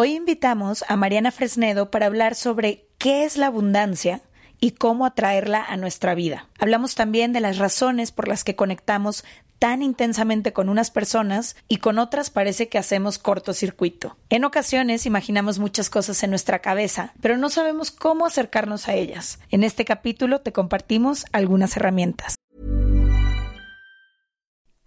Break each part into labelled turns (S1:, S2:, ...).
S1: Hoy invitamos a Mariana Fresnedo para hablar sobre qué es la abundancia y cómo atraerla a nuestra vida. Hablamos también de las razones por las que conectamos tan intensamente con unas personas y con otras parece que hacemos cortocircuito. En ocasiones imaginamos muchas cosas en nuestra cabeza, pero no sabemos cómo acercarnos a ellas. En este capítulo te compartimos algunas herramientas.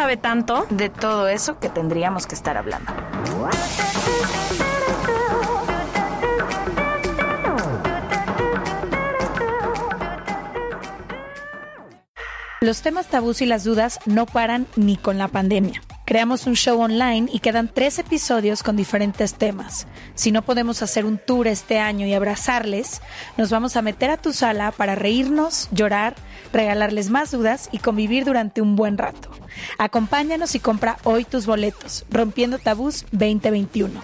S2: sabe tanto.
S1: de todo eso que tendríamos que estar hablando. Los temas tabús y las dudas no paran ni con la pandemia. Creamos un show online y quedan tres episodios con diferentes temas. Si no podemos hacer un tour este año y abrazarles, nos vamos a meter a tu sala para reírnos, llorar, regalarles más dudas y convivir durante un buen rato. Acompáñanos y compra hoy tus boletos, Rompiendo Tabús 2021.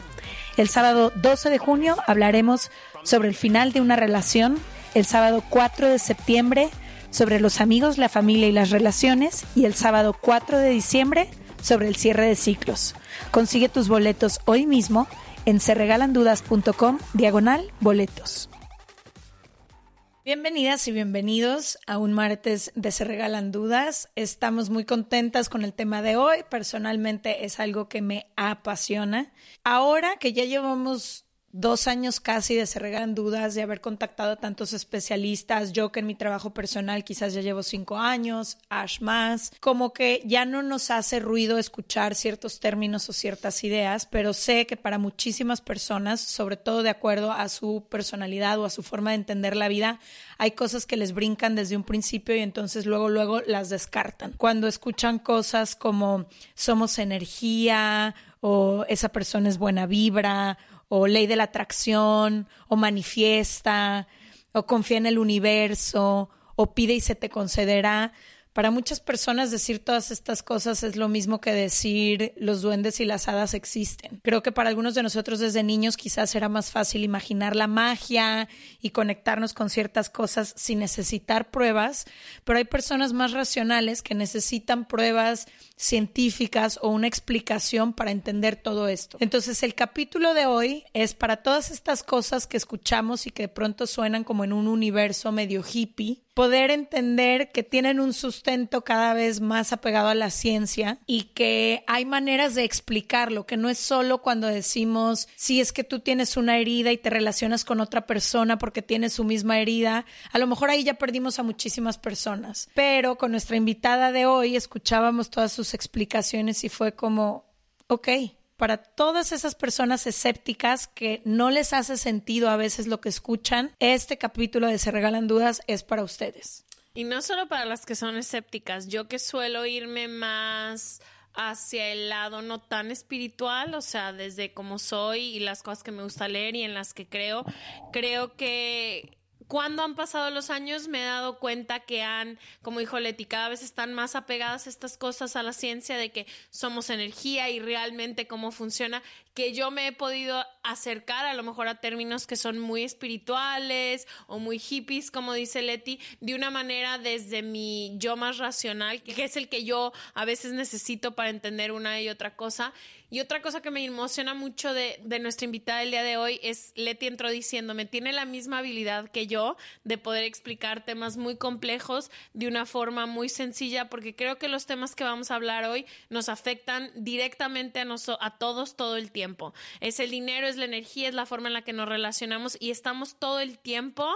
S1: El sábado 12 de junio hablaremos sobre el final de una relación. El sábado 4 de septiembre sobre los amigos, la familia y las relaciones. Y el sábado 4 de diciembre sobre el cierre de ciclos. Consigue tus boletos hoy mismo en serregalandudas.com diagonal boletos. Bienvenidas y bienvenidos a un martes de Se Regalan Dudas. Estamos muy contentas con el tema de hoy. Personalmente es algo que me apasiona. Ahora que ya llevamos dos años casi de Se Dudas, de haber contactado a tantos especialistas, yo que en mi trabajo personal quizás ya llevo cinco años, Ash más, como que ya no nos hace ruido escuchar ciertos términos o ciertas ideas, pero sé que para muchísimas personas, sobre todo de acuerdo a su personalidad o a su forma de entender la vida, hay cosas que les brincan desde un principio y entonces luego, luego las descartan. Cuando escuchan cosas como somos energía o esa persona es buena vibra o ley de la atracción, o manifiesta, o confía en el universo, o pide y se te concederá. Para muchas personas decir todas estas cosas es lo mismo que decir los duendes y las hadas existen. Creo que para algunos de nosotros desde niños quizás era más fácil imaginar la magia y conectarnos con ciertas cosas sin necesitar pruebas, pero hay personas más racionales que necesitan pruebas científicas o una explicación para entender todo esto. Entonces el capítulo de hoy es para todas estas cosas que escuchamos y que de pronto suenan como en un universo medio hippie poder entender que tienen un sustento cada vez más apegado a la ciencia y que hay maneras de explicarlo, que no es solo cuando decimos, si es que tú tienes una herida y te relacionas con otra persona porque tienes su misma herida, a lo mejor ahí ya perdimos a muchísimas personas. Pero con nuestra invitada de hoy escuchábamos todas sus explicaciones y fue como, ok, para todas esas personas escépticas que no les hace sentido a veces lo que escuchan, este capítulo de Se Regalan Dudas es para ustedes.
S2: Y no solo para las que son escépticas, yo que suelo irme más hacia el lado no tan espiritual, o sea, desde cómo soy y las cosas que me gusta leer y en las que creo, creo que cuando han pasado los años me he dado cuenta que han, como dijo Leti, cada vez están más apegadas estas cosas a la ciencia de que somos energía y realmente cómo funciona, que yo me he podido acercar a lo mejor a términos que son muy espirituales o muy hippies, como dice Leti, de una manera desde mi yo más racional, que es el que yo a veces necesito para entender una y otra cosa. Y otra cosa que me emociona mucho de, de nuestra invitada el día de hoy es Leti entró diciéndome, tiene la misma habilidad que yo de poder explicar temas muy complejos de una forma muy sencilla, porque creo que los temas que vamos a hablar hoy nos afectan directamente a, a todos todo el tiempo. Es el dinero, es la energía, es la forma en la que nos relacionamos y estamos todo el tiempo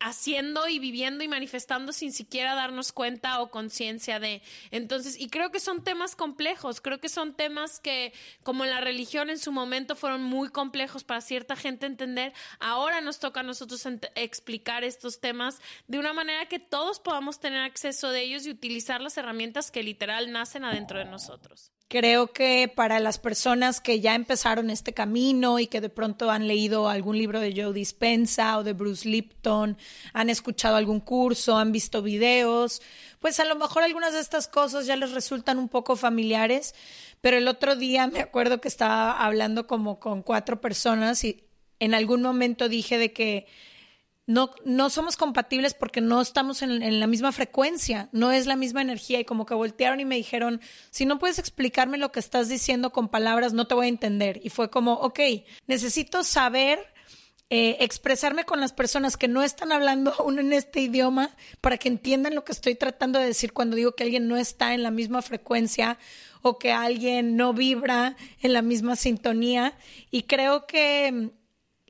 S2: haciendo y viviendo y manifestando sin siquiera darnos cuenta o conciencia de. Entonces, y creo que son temas complejos, creo que son temas que como la religión en su momento fueron muy complejos para cierta gente entender, ahora nos toca a nosotros explicar estos temas de una manera que todos podamos tener acceso de ellos y utilizar las herramientas que literal nacen adentro de nosotros.
S1: Creo que para las personas que ya empezaron este camino y que de pronto han leído algún libro de Joe Dispensa o de Bruce Lipton, han escuchado algún curso, han visto videos, pues a lo mejor algunas de estas cosas ya les resultan un poco familiares, pero el otro día me acuerdo que estaba hablando como con cuatro personas y en algún momento dije de que no, no somos compatibles porque no estamos en, la misma frecuencia, no es la misma energía y como que voltearon y me dijeron, si no puedes explicarme lo que estás diciendo con palabras, no te voy a entender. Y fue como, ok, necesito saber eh, expresarme con las personas que no están hablando aún en este idioma para que entiendan lo que estoy tratando de decir cuando digo que alguien no está en la misma frecuencia o que alguien no vibra en la misma sintonía. Y creo que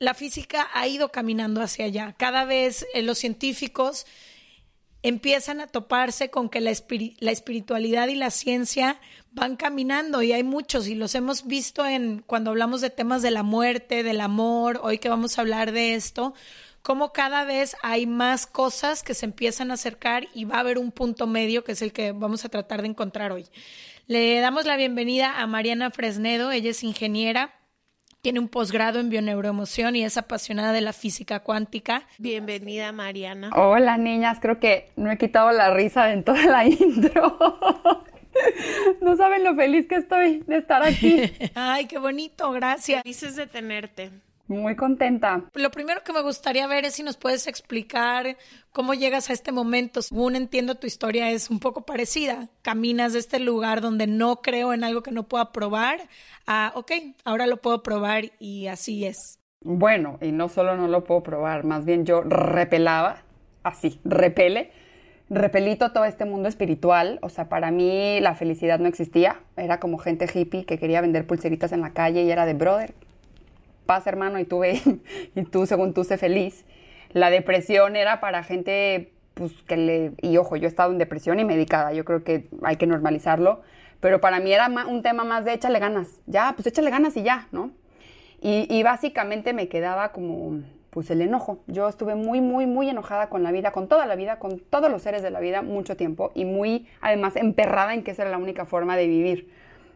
S1: la física ha ido caminando hacia allá. Cada vez eh, los científicos empiezan a toparse con que la, espiritualidad y la ciencia van caminando y hay muchos y los hemos visto en cuando hablamos de temas de la muerte, del amor, hoy que vamos a hablar de esto, como cada vez hay más cosas que se empiezan a acercar y va a haber un punto medio que es el que vamos a tratar de encontrar hoy. Le damos la bienvenida a Mariana Fresnedo, ella es ingeniera tiene un posgrado en bioneuroemoción y es apasionada de la física cuántica.
S2: Bienvenida, Mariana.
S3: Hola, niñas. Creo que no he quitado la risa en toda la intro. No saben lo feliz que estoy de estar aquí.
S1: Ay, qué bonito, gracias.
S2: Felices de tenerte.
S3: Muy contenta.
S1: Lo primero que me gustaría ver es si nos puedes explicar cómo llegas a este momento. Según entiendo, tu historia es un poco parecida. Caminas de este lugar donde no creo en algo que no pueda probar a, ok, ahora lo puedo probar y así es.
S3: Bueno, y no solo no lo puedo probar, más bien yo repelaba, así, repele, repelito todo este mundo espiritual. O sea, para mí la felicidad no existía. Era como gente hippie que quería vender pulseritas en la calle y era de brother paz, hermano, y tú ve, y tú, según tú, sé feliz. La depresión era para gente, pues, que le... Y ojo, yo he estado en depresión y medicada, yo creo que hay que normalizarlo, pero para mí era un tema más de échale ganas. Ya, pues échale ganas y ya, ¿no? Y, y básicamente me quedaba como, pues, el enojo. Yo estuve muy, muy, muy enojada con la vida, con toda la vida, con todos los seres de la vida, mucho tiempo, y muy, además, emperrada en que esa era la única forma de vivir.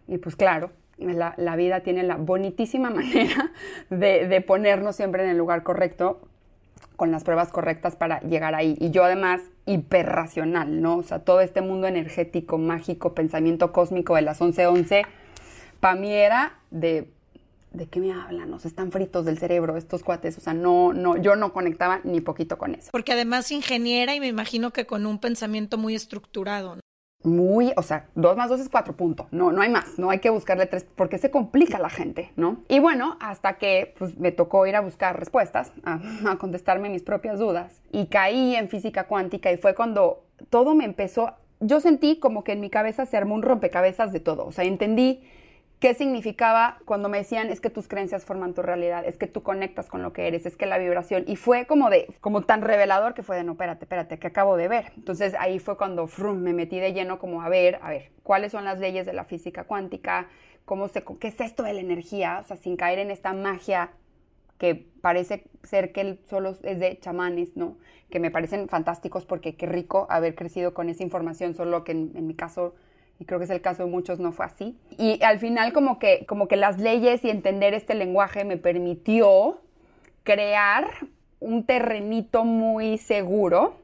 S3: Y pues claro, la, vida tiene la bonitísima manera de, ponernos siempre en el lugar correcto, con las pruebas correctas para llegar ahí. Y yo además, hiperracional, ¿no? O sea, todo este mundo energético, mágico, pensamiento cósmico de las 11:11, para mí era de, ¿de qué me hablan? O sea, están fritos del cerebro estos cuates. O sea, no, no, yo no conectaba ni poquito con eso.
S1: Porque además ingeniera y me imagino que con un pensamiento muy estructurado, ¿no?
S3: Muy, o sea, 2 más 2 es 4 puntos, no, no hay más, no hay que buscarle 3 porque se complica la gente, ¿no? Y bueno, hasta que pues, me tocó ir a buscar respuestas, a, a contestarme mis propias dudas y caí en física cuántica y fue cuando todo me empezó, yo sentí como que en mi cabeza se armó un rompecabezas de todo, o sea, entendí qué significaba cuando me decían es que tus creencias forman tu realidad, es que tú conectas con lo que eres, es que la vibración y fue como de como tan revelador que fue de no, espérate, espérate, que acabo de ver. Entonces ahí fue cuando frum, me metí de lleno como a ver, a ver, cuáles son las leyes de la física cuántica, cómo se qué es esto de la energía, o sea, sin caer en esta magia que parece ser que solo es de chamanes, ¿no? Que me parecen fantásticos porque qué rico haber crecido con esa información, solo que en mi caso y creo que es el caso de muchos, no fue así. Y al final como que, como que las leyes y entender este lenguaje me permitió crear un terrenito muy seguro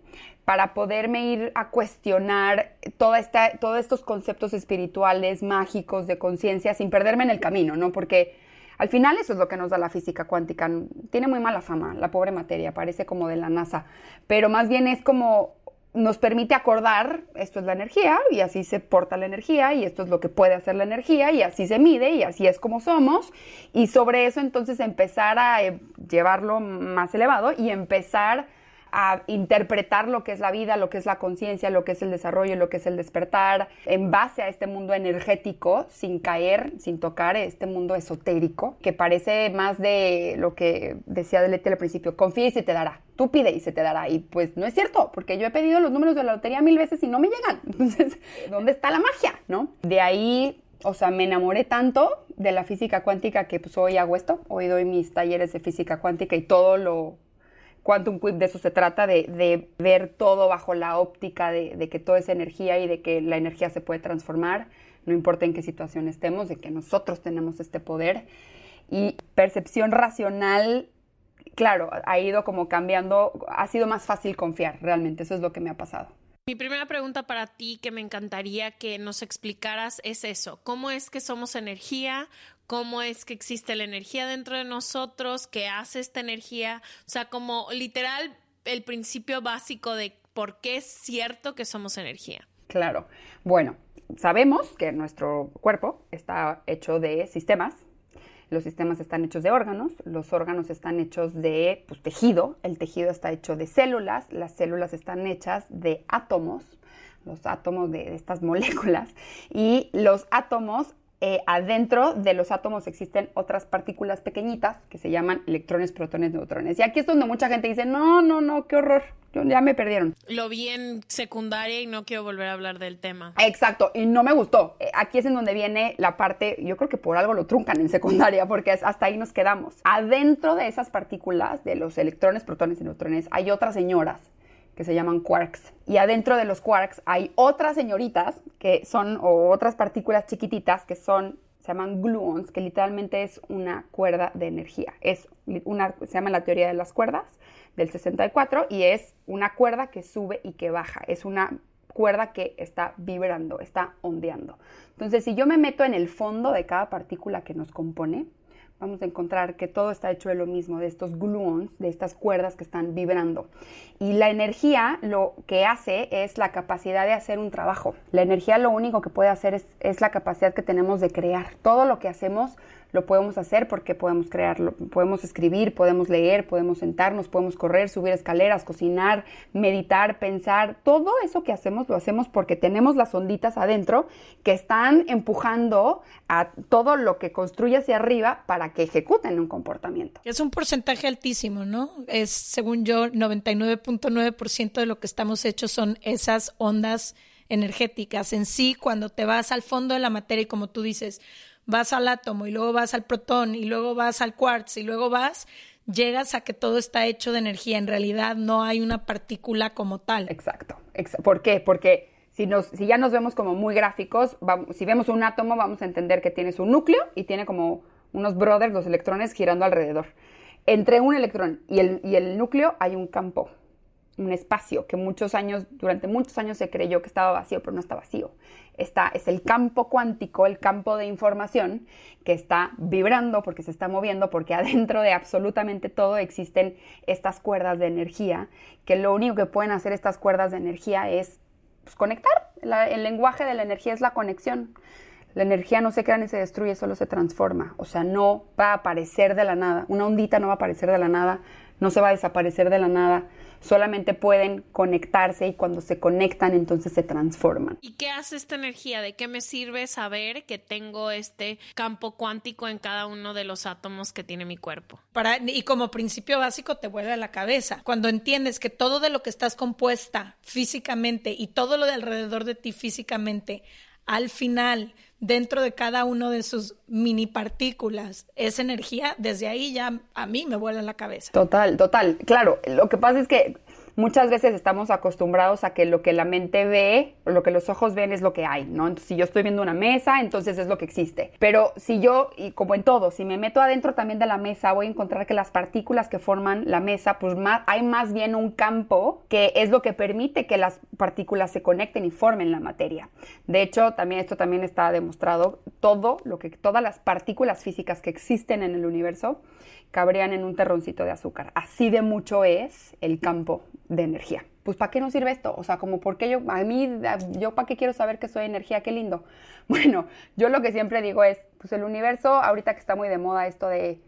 S3: para poderme ir a cuestionar toda esta, todos estos conceptos espirituales, mágicos, de conciencia, sin perderme en el camino, ¿no? Porque al final eso es lo que nos da la física cuántica. Tiene muy mala fama, la pobre materia, parece como de la NASA, pero más bien es como nos permite acordar, esto es la energía y así se porta la energía y esto es lo que puede hacer la energía y así se mide y así es como somos. Y sobre eso entonces empezar a eh, llevarlo más elevado y empezar a interpretar lo que es la vida, lo que es la conciencia, lo que es el desarrollo, lo que es el despertar, en base a este mundo energético, sin caer, sin tocar este mundo esotérico, que parece más de lo que decía Delete al principio, confía y se te dará, tú pide y se te dará, y pues no es cierto, porque yo he pedido los números de la lotería mil veces y no me llegan, entonces, ¿dónde está la magia, no? De ahí o sea, me enamoré tanto de la física cuántica que pues hoy hago esto, hoy doy mis talleres de física cuántica y todo lo Quantum Quip de eso se trata, de, ver todo bajo la óptica de, que todo es energía y de que la energía se puede transformar, no importa en qué situación estemos, de que nosotros tenemos este poder. Y percepción racional, claro, ha ido como cambiando, ha sido más fácil confiar, realmente, eso es lo que me ha pasado.
S2: Mi primera pregunta para ti que me encantaría que nos explicaras es eso, ¿cómo es que somos energía? Cómo es que existe la energía dentro de nosotros, qué hace esta energía, o sea, como literal el principio básico de por qué es cierto que somos energía.
S3: Claro. Bueno, sabemos que nuestro cuerpo está hecho de sistemas. Los sistemas están hechos de órganos, los órganos están hechos de pues, tejido, el tejido está hecho de células, las células están hechas de átomos, los átomos de estas moléculas, y los átomos eh, adentro de los átomos existen otras partículas pequeñitas que se llaman electrones, protones, neutrones. Y aquí es donde mucha gente dice, no, no, no, qué horror, ya me perdieron.
S2: Lo vi en secundaria y no quiero volver a hablar del tema.
S3: Exacto, y no me gustó. Eh, aquí es en donde viene la parte, yo creo que por algo lo truncan en secundaria, porque hasta ahí nos quedamos. Adentro de esas partículas, de los electrones, protones y neutrones, hay otras señoras que se llaman quarks. Y adentro de los quarks hay otras señoritas que son, o otras partículas chiquititas que son, se llaman gluons, que literalmente es una cuerda de energía. Es una, se llama la teoría de las cuerdas del 64 y es una cuerda que sube y que baja. Es una cuerda que está vibrando, está ondeando. Entonces, si yo me meto en el fondo de cada partícula que nos compone, vamos a encontrar que todo está hecho de lo mismo, de estos gluons, de estas cuerdas que están vibrando. Y la energía lo que hace es la capacidad de hacer un trabajo. La energía lo único que puede hacer es, es la capacidad que tenemos de crear. Todo lo que hacemos lo podemos hacer porque podemos crearlo, podemos escribir, podemos leer, podemos sentarnos, podemos correr, subir escaleras, cocinar, meditar, pensar. Todo eso que hacemos lo hacemos porque tenemos las onditas adentro que están empujando a todo lo que construye hacia arriba para que ejecuten un comportamiento.
S1: Es un porcentaje altísimo, ¿no? Es, según yo, 99.9% de lo que estamos hechos son esas ondas energéticas. En sí, cuando te vas al fondo de la materia y como tú dices, vas al átomo y luego vas al protón y luego vas al quartz y luego vas, llegas a que todo está hecho de energía. En realidad no hay una partícula como tal.
S3: Exacto. ¿Por qué? Porque si, nos, si ya nos vemos como muy gráficos, si vemos un átomo vamos a entender que tiene su núcleo y tiene como unos brothers, los electrones girando alrededor. Entre un electrón y el, y el núcleo hay un campo un espacio que muchos años, durante muchos años se creyó que estaba vacío, pero no está vacío. Está, es el campo cuántico, el campo de información que está vibrando porque se está moviendo, porque adentro de absolutamente todo existen estas cuerdas de energía, que lo único que pueden hacer estas cuerdas de energía es pues, conectar. el lenguaje de la energía es la conexión. La energía no se crea ni se destruye, solo se transforma. O sea, no va a aparecer de la nada. Una ondita no va a aparecer de la nada, no se va a desaparecer de la nada solamente pueden conectarse y cuando se conectan entonces se transforman.
S2: ¿Y qué hace esta energía? ¿De qué me sirve saber que tengo este campo cuántico en cada uno de los átomos que tiene mi cuerpo?
S1: Para, y como principio básico te vuelve a la cabeza. Cuando entiendes que todo de lo que estás compuesta físicamente y todo lo de alrededor de ti físicamente, al final dentro de cada uno de sus mini partículas esa energía, desde ahí ya a mí me vuela la cabeza.
S3: Total, total. Claro, lo que pasa es que muchas veces estamos acostumbrados a que lo que la mente ve, lo que los ojos ven es lo que hay, ¿no? Si yo estoy viendo una mesa, entonces es lo que existe. Pero si yo, y como en todo, si me meto adentro también de la mesa, voy a encontrar que las partículas que forman la mesa, pues hay más bien un campo que es lo que permite que las partículas se conecten y formen la materia. De hecho, también esto también está demostrado, todo lo que, todas las partículas físicas que existen en el universo cabrían en un terroncito de azúcar. Así de mucho es el campo de energía. Pues ¿para qué nos sirve esto? O sea, como por qué yo, a mí, yo para qué quiero saber que soy energía, qué lindo. Bueno, yo lo que siempre digo es, pues el universo, ahorita que está muy de moda esto de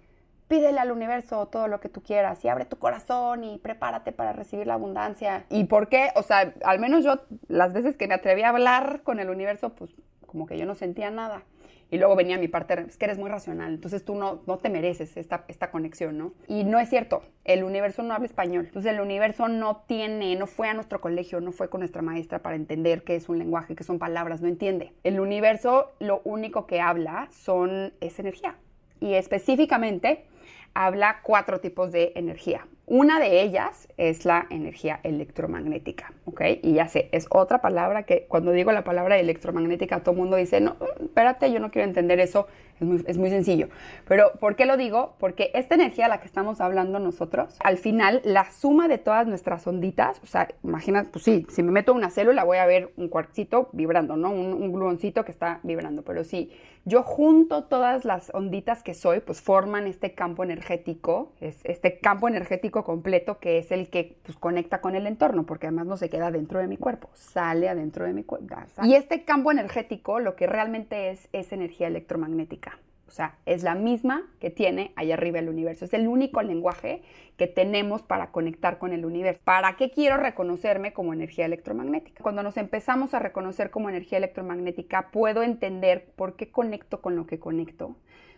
S3: pídele al universo todo lo que tú quieras y abre tu corazón y prepárate para recibir la abundancia. ¿Y por qué? O sea, al menos yo las veces que me atreví a hablar con el universo, pues como que yo no sentía nada. Y luego venía mi parte, es que eres muy racional, entonces tú no, no te mereces esta, esta conexión, ¿no? Y no es cierto, el universo no habla español, entonces el universo no tiene, no fue a nuestro colegio, no fue con nuestra maestra para entender qué es un lenguaje, qué son palabras, no entiende. El universo lo único que habla son, es energía. Y específicamente habla cuatro tipos de energía. Una de ellas es la energía electromagnética, ¿ok? Y ya sé, es otra palabra que cuando digo la palabra electromagnética todo el mundo dice, no, espérate, yo no quiero entender eso, es muy, sencillo. Pero ¿por qué lo digo? Porque esta energía a la que estamos hablando nosotros, al final, la suma de todas nuestras onditas, o sea, imagina, pues sí, si me meto una célula voy a ver un cuarcito vibrando, ¿no? Un, un gluoncito que está vibrando, pero si yo junto todas las onditas que soy, pues forman este campo energético, es este campo energético completo que es el que pues, conecta con el entorno, porque además no se queda dentro de mi cuerpo, sale adentro de mi cuerpo. Y este campo energético lo que realmente es es energía electromagnética. O sea, es la misma que tiene allá arriba el universo. Es el único lenguaje que tenemos para conectar con el universo. ¿Para qué quiero reconocerme como energía electromagnética? Cuando nos empezamos a reconocer como energía electromagnética, puedo entender por qué conecto con lo que conecto.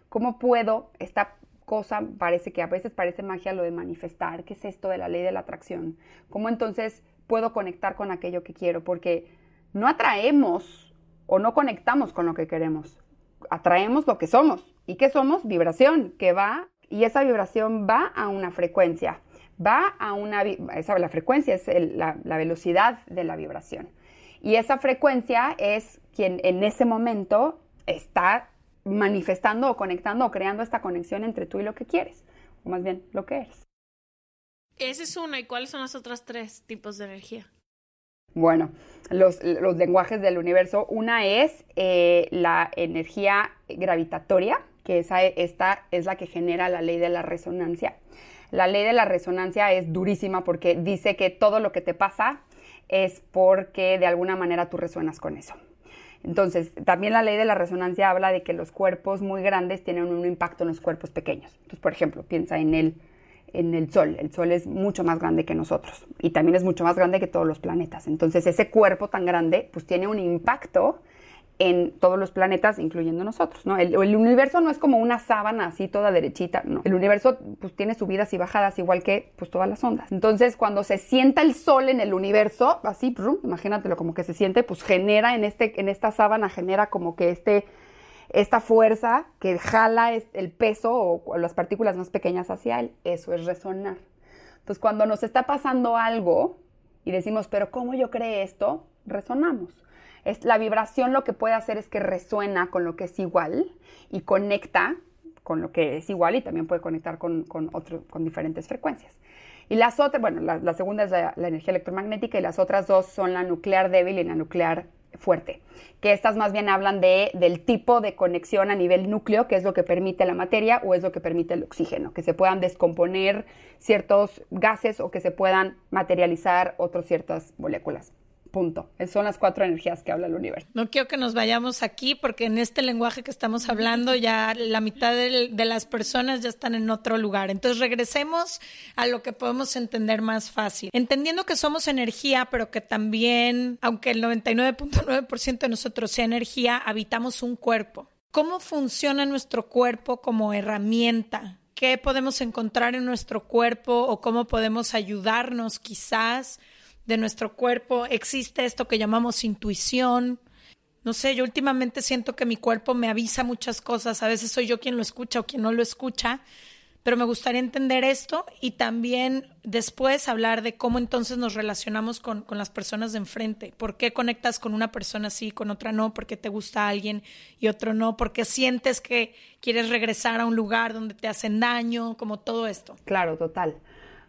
S3: ¿Cómo puedo esta cosa parece que a veces parece magia lo de manifestar, qué es esto de la ley de la atracción, cómo entonces puedo conectar con aquello que quiero, porque no atraemos o no conectamos con lo que queremos, atraemos lo que somos. ¿Y qué somos? Vibración, que va, y esa vibración va a una frecuencia. Va a una, esa, la frecuencia es la, la velocidad de la vibración. Y esa frecuencia es quien en ese momento está manifestando o conectando o creando esta conexión entre tú y lo que quieres, o más bien lo que eres.
S2: Esa es una. ¿Y cuáles son los otros tres tipos de energía?
S3: Bueno, los, lenguajes del universo. Una es eh, la energía gravitatoria, que esa, esta es la que genera la ley de la resonancia. La ley de la resonancia es durísima porque dice que todo lo que te pasa es porque de alguna manera tú resuenas con eso. Entonces, también la ley de la resonancia habla de que los cuerpos muy grandes tienen un impacto en los cuerpos pequeños. Entonces, por ejemplo, piensa en el en el Sol. El Sol es mucho más grande que nosotros y también es mucho más grande que todos los planetas. Entonces ese cuerpo tan grande pues tiene un impacto en todos los planetas, incluyendo nosotros, ¿no? El, universo no es como una sábana así toda derechita, no. El universo pues tiene subidas y bajadas igual que pues todas las ondas. Entonces cuando se sienta el sol en el universo, así, imagínatelo como que se siente, pues genera en, este, en esta sábana, genera como que este esta fuerza que jala el peso o las partículas más pequeñas hacia él, eso es resonar. Entonces, cuando nos está pasando algo y decimos, pero ¿cómo yo creé esto? Resonamos. Es, la vibración lo que puede hacer es que resuena con lo que es igual y conecta con lo que es igual y también puede conectar con, con, con diferentes frecuencias. Y las otras, bueno, la, segunda es la, la, energía electromagnética y las otras dos son la nuclear débil y la nuclear fuerte, que estas más bien hablan de, del tipo de conexión a nivel núcleo, que es lo que permite la materia o es lo que permite el oxígeno, que se puedan descomponer ciertos gases o que se puedan materializar otras ciertas moléculas. Punto. Esas son las cuatro energías que habla el universo.
S1: No quiero que nos vayamos aquí porque en este lenguaje que estamos hablando ya la mitad de, de, las personas ya están en otro lugar. Entonces regresemos a lo que podemos entender más fácil. Entendiendo que somos energía, pero que también, aunque el 99.9% de nosotros sea energía, habitamos un cuerpo. ¿Cómo funciona nuestro cuerpo como herramienta? ¿Qué podemos encontrar en nuestro cuerpo o cómo podemos ayudarnos quizás? De nuestro cuerpo, existe esto que llamamos intuición. No sé, yo últimamente siento que mi cuerpo me avisa muchas cosas, a veces soy yo quien lo escucha o quien no lo escucha, pero me gustaría entender esto y también después hablar de cómo entonces nos relacionamos con, con, las personas de enfrente. ¿Por qué conectas con una persona así, con otra no? ¿Por qué te gusta alguien y otro no? ¿Por qué sientes que quieres regresar a un lugar donde te hacen daño? Como todo esto.
S3: Claro, total.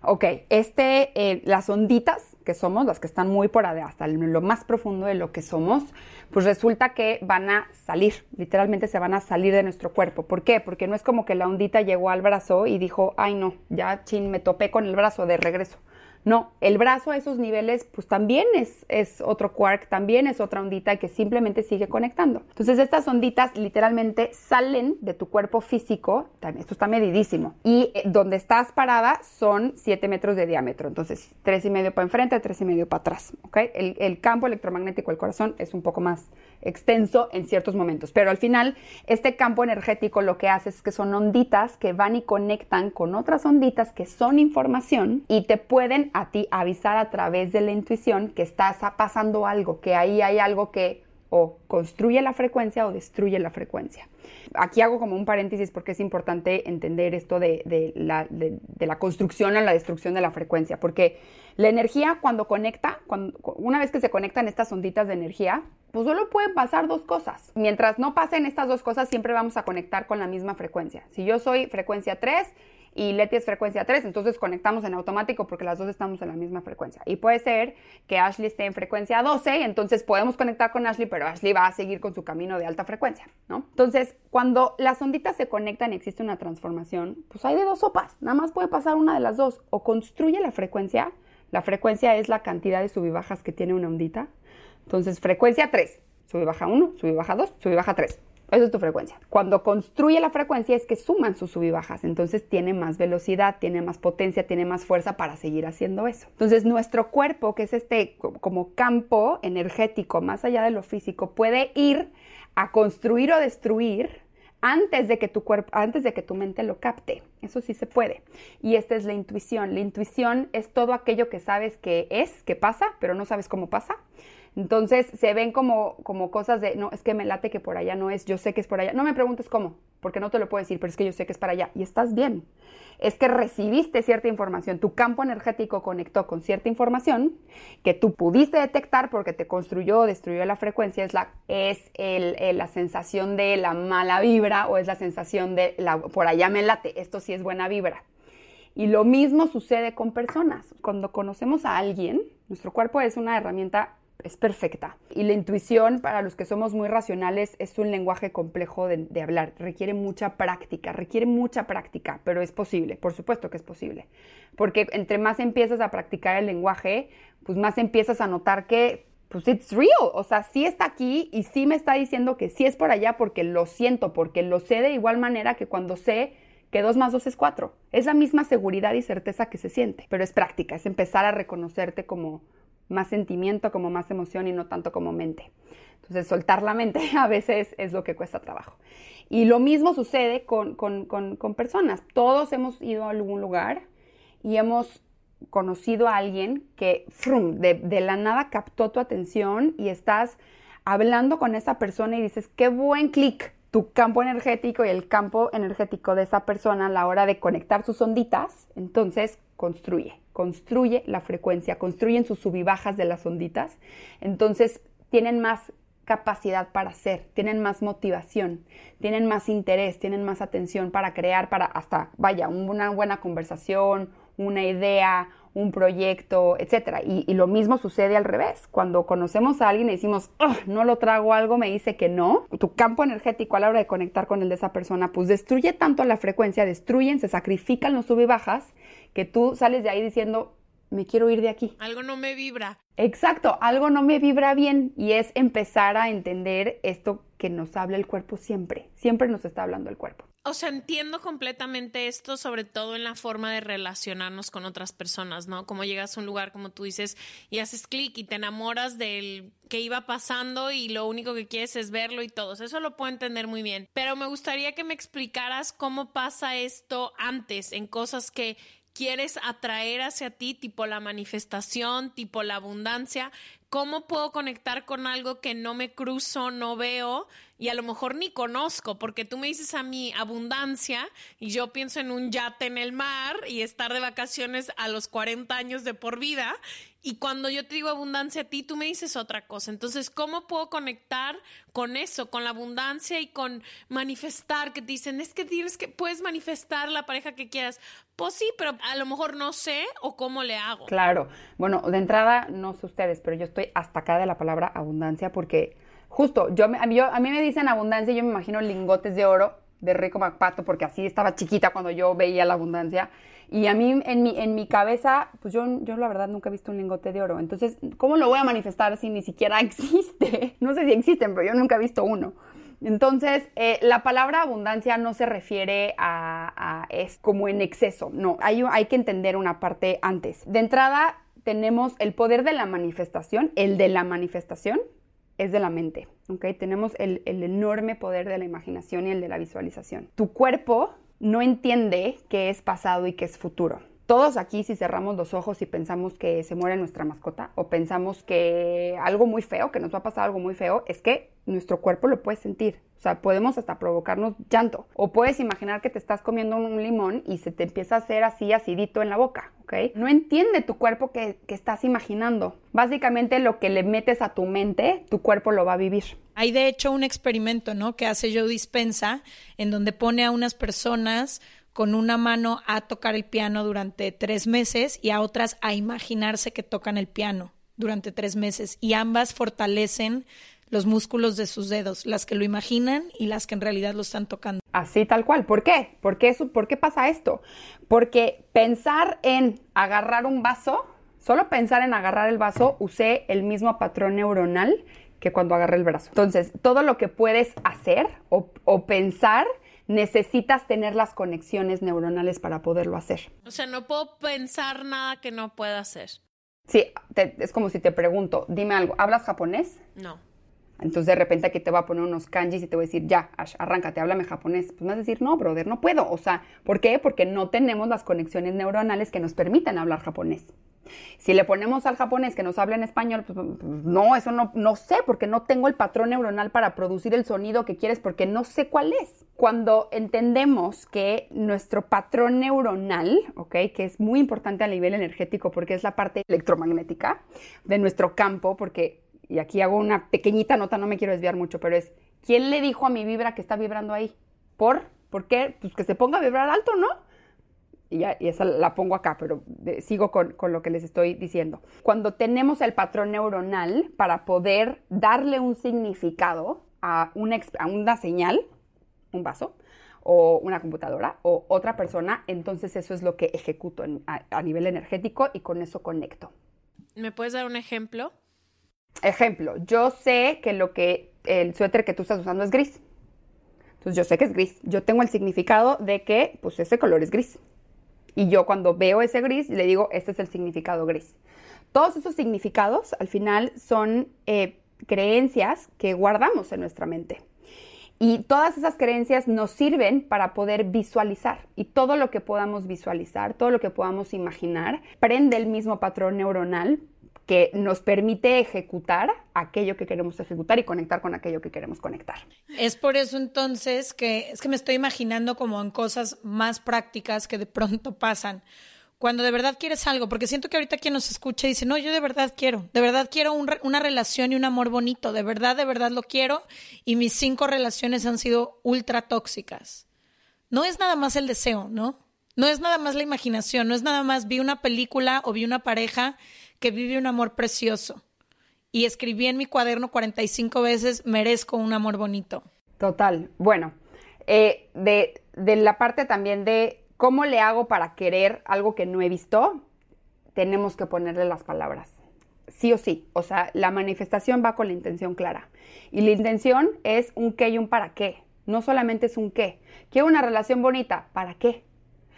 S3: Ok, este, eh, las onditas que somos, las que están muy por hasta lo más profundo de lo que somos, pues resulta que van a salir, literalmente se van a salir de nuestro cuerpo. ¿Por qué? Porque no es como que la ondita llegó al brazo y dijo, ay no, ya chin, me topé con el brazo de regreso. No, el brazo a esos niveles pues también es, es otro quark, también es otra ondita que simplemente sigue conectando. Entonces estas onditas literalmente salen de tu cuerpo físico, esto está medidísimo, y eh, donde estás parada son 7 metros de diámetro, entonces tres y medio para enfrente, tres y medio para atrás, ¿ok? El, el campo electromagnético del corazón es un poco más extenso en ciertos momentos, pero al final este campo energético lo que hace es que son onditas que van y conectan con otras onditas que son información y te pueden a ti avisar a través de la intuición que está pasando algo, que ahí hay algo que o construye la frecuencia o destruye la frecuencia. Aquí hago como un paréntesis porque es importante entender esto de, la, de, la, construcción a la destrucción de la frecuencia, porque la energía cuando conecta, una vez que se conectan estas onditas de energía, pues solo pueden pasar dos cosas. Mientras no pasen estas dos cosas, siempre vamos a conectar con la misma frecuencia. Si yo soy frecuencia 3 y Leti es frecuencia 3, entonces conectamos en automático porque las dos estamos en la misma frecuencia. Y puede ser que Ashley esté en frecuencia 12 y entonces podemos conectar con Ashley, pero Ashley va a seguir con su camino de alta frecuencia, ¿no? Entonces, cuando las onditas se conectan y existe una transformación, pues hay de dos sopas, nada más puede pasar una de las dos, o construye la frecuencia, la frecuencia es la cantidad de sub y bajas que tiene una ondita, entonces frecuencia 3, sub y baja 1, sub y baja 2, sub y baja 3. Esa es tu frecuencia. Cuando construye la frecuencia es que suman sus sub y bajas, entonces tiene más velocidad, tiene más potencia, tiene más fuerza para seguir haciendo eso. Entonces nuestro cuerpo, que es este como campo energético más allá de lo físico, puede ir a construir o destruir antes de que tu cuerpo, antes de que tu mente lo capte. Eso sí se puede. Y esta es la intuición. La intuición es todo aquello que sabes que es, que pasa, pero no sabes cómo pasa. Entonces se ven como, como cosas de, no, es que me late que por allá no es, yo sé que es por allá. No me preguntes cómo, porque no te lo puedo decir, pero es que yo sé que es para allá. Y estás bien. Es que recibiste cierta información, tu campo energético conectó con cierta información que tú pudiste detectar porque te construyó o destruyó la frecuencia, es, la, es el, la sensación de la mala vibra o es la sensación de, la, por allá me late, esto sí es buena vibra. Y lo mismo sucede con personas. Cuando conocemos a alguien, nuestro cuerpo es una herramienta es perfecta. Y la intuición, para los que somos muy racionales, es un lenguaje complejo de, hablar. Requiere mucha práctica, requiere mucha práctica, pero es posible, por supuesto que es posible. Porque entre más empiezas a practicar el lenguaje, pues más empiezas a notar que, pues, it's real. O sea, sí está aquí y sí me está diciendo que sí es por allá porque lo siento, porque lo sé de igual manera que cuando sé que dos más dos es cuatro. Es la misma seguridad y certeza que se siente, pero es práctica, es empezar a reconocerte como más sentimiento, como más emoción y no tanto como mente. Entonces, soltar la mente a veces es lo que cuesta trabajo. Y lo mismo sucede con, personas. Todos hemos ido a algún lugar y hemos conocido a alguien que de, de, la nada captó tu atención y estás hablando con esa persona y dices, qué buen clic, tu campo energético y el campo energético de esa persona a la hora de conectar sus onditas, entonces construye, construye la frecuencia, construyen sus subibajas de las onditas, entonces tienen más capacidad para hacer, tienen más motivación, tienen más interés, tienen más atención para crear, para hasta, vaya, una buena conversación, una idea, un proyecto, etc. Y, lo mismo sucede al revés. Cuando conocemos a alguien y decimos, no lo trago algo, me dice que no, tu campo energético a la hora de conectar con el de esa persona, pues destruye tanto la frecuencia, destruyen, se sacrifican los sub y bajas, que tú sales de ahí diciendo, me quiero ir de aquí.
S2: Algo no me vibra.
S3: Exacto, algo no me vibra bien y es empezar a entender esto que nos habla el cuerpo siempre. Siempre nos está hablando el cuerpo.
S2: O sea, entiendo completamente esto, sobre todo en la forma de relacionarnos con otras personas, ¿no? Como llegas a un lugar, como tú dices, y haces clic y te enamoras del que iba pasando y lo único que quieres es verlo y todo. Eso lo puedo entender muy bien. Pero me gustaría que me explicaras cómo pasa esto antes, en cosas que quieres atraer hacia ti, tipo la manifestación, tipo la abundancia, ¿cómo puedo conectar con algo que no me cruzo, no veo y a lo mejor ni conozco? Porque tú me dices a mí abundancia y yo pienso en un yate en el mar y estar de vacaciones a los 40 años de por vida. Y cuando yo te digo abundancia a ti, tú me dices otra cosa. Entonces, ¿cómo puedo conectar con eso, con la abundancia y con manifestar? Que te dicen, es que tienes que, puedes manifestar la pareja que quieras. Pues sí, pero a lo mejor no sé o cómo le hago.
S3: Claro. Bueno, de entrada, no sé ustedes, pero yo estoy hasta acá de la palabra abundancia porque justo, yo, a, mí, a mí me dicen abundancia y yo me imagino lingotes de oro de Rico MacPato porque así estaba chiquita cuando yo veía la abundancia. Y a mí, en mi, en mi cabeza, pues yo, yo la verdad nunca he visto un lingote de oro. Entonces, ¿cómo lo voy a manifestar si ni siquiera existe? No sé si existen, pero yo nunca he visto uno. Entonces, eh, la palabra abundancia no se refiere a, es como en exceso, no, hay, hay que entender una parte antes. De entrada, tenemos el poder de la manifestación, el de la manifestación es de la mente, ¿ok? Tenemos el, el enorme poder de la imaginación y el de la visualización. Tu cuerpo no entiende qué es pasado y qué es futuro. Todos aquí, si cerramos los ojos y pensamos que se muere nuestra mascota o pensamos que algo muy feo, que nos va a pasar algo muy feo, es que nuestro cuerpo lo puede sentir. O sea, podemos hasta provocarnos llanto. O puedes imaginar que te estás comiendo un limón y se te empieza a hacer así acidito en la boca, ¿ok? No entiende tu cuerpo que, que estás imaginando. Básicamente lo que le metes a tu mente, tu cuerpo lo va a vivir.
S1: Hay de hecho un experimento, ¿no? Que hace Joe Dispensa, en donde pone a unas personas con una mano a tocar el piano durante tres meses y a otras a imaginarse que tocan el piano durante tres meses. Y ambas fortalecen los músculos de sus dedos, las que lo imaginan y las que en realidad lo están tocando.
S3: Así tal cual. ¿Por qué? ¿Por qué, eso, ¿Por qué pasa esto? Porque pensar en agarrar un vaso, solo pensar en agarrar el vaso, usé el mismo patrón neuronal que cuando agarré el brazo. Entonces, todo lo que puedes hacer o, o pensar, necesitas tener las conexiones neuronales para poderlo hacer.
S2: O sea, no puedo pensar nada que no pueda hacer.
S3: Sí, es como si te pregunto, dime algo, ¿hablas japonés?
S2: No.
S3: Entonces de repente aquí te va a poner unos kanjis y te voy a decir, ya, Ash, arráncate, háblame japonés. Pues me vas a decir, no, brother, no puedo. O sea, ¿por qué? Porque no tenemos las conexiones neuronales que nos permiten hablar japonés. Si le ponemos al japonés que nos habla en español, pues, pues, no, eso no, no sé, porque no tengo el patrón neuronal para producir el sonido que quieres, porque no sé cuál es. Cuando entendemos que nuestro patrón neuronal, ¿ok? Que es muy importante a nivel energético porque es la parte electromagnética de nuestro campo, porque y aquí hago una pequeñita nota, no me quiero desviar mucho, pero es, ¿quién le dijo a mi vibra que está vibrando ahí? ¿Por? ¿Por qué? Pues que se ponga a vibrar alto, ¿no? Y, y esa la pongo acá, pero sigo con, con, lo que les estoy diciendo. Cuando tenemos el patrón neuronal para poder darle un significado a una, a una señal, un vaso, o una computadora, o otra persona, entonces eso es lo que ejecuto a, a nivel energético y con eso conecto.
S2: ¿Me puedes dar un ejemplo?
S3: Ejemplo, yo sé que lo que el suéter que tú estás usando es gris. Entonces yo sé que es gris. Yo tengo el significado de que pues ese color es gris. Y yo cuando veo ese gris le digo, este es el significado gris. Todos esos significados al final son eh, creencias que guardamos en nuestra mente. Y todas esas creencias nos sirven para poder visualizar. Y todo lo que podamos visualizar, todo lo que podamos imaginar, prende el mismo patrón neuronal que nos permite ejecutar aquello que queremos ejecutar y conectar con aquello que queremos conectar.
S1: Es por eso entonces que es que me estoy imaginando como en cosas más prácticas que de pronto pasan. Cuando de verdad quieres algo, porque siento que ahorita quien nos escucha dice, no, yo de verdad quiero, de verdad quiero una relación y un amor bonito, de verdad, de verdad lo quiero y mis cinco relaciones han sido ultra tóxicas. No es nada más el deseo, ¿no? No es nada más la imaginación, no es nada más vi una película o vi una pareja que vive un amor precioso. Y escribí en mi cuaderno 45 veces, merezco un amor bonito.
S3: Total. Bueno, eh, de, de la parte también de cómo le hago para querer algo que no he visto, tenemos que ponerle las palabras. Sí o sí. O sea, la manifestación va con la intención clara. Y la intención es un qué y un para qué. No solamente es un qué. Quiero una relación bonita. ¿Para qué?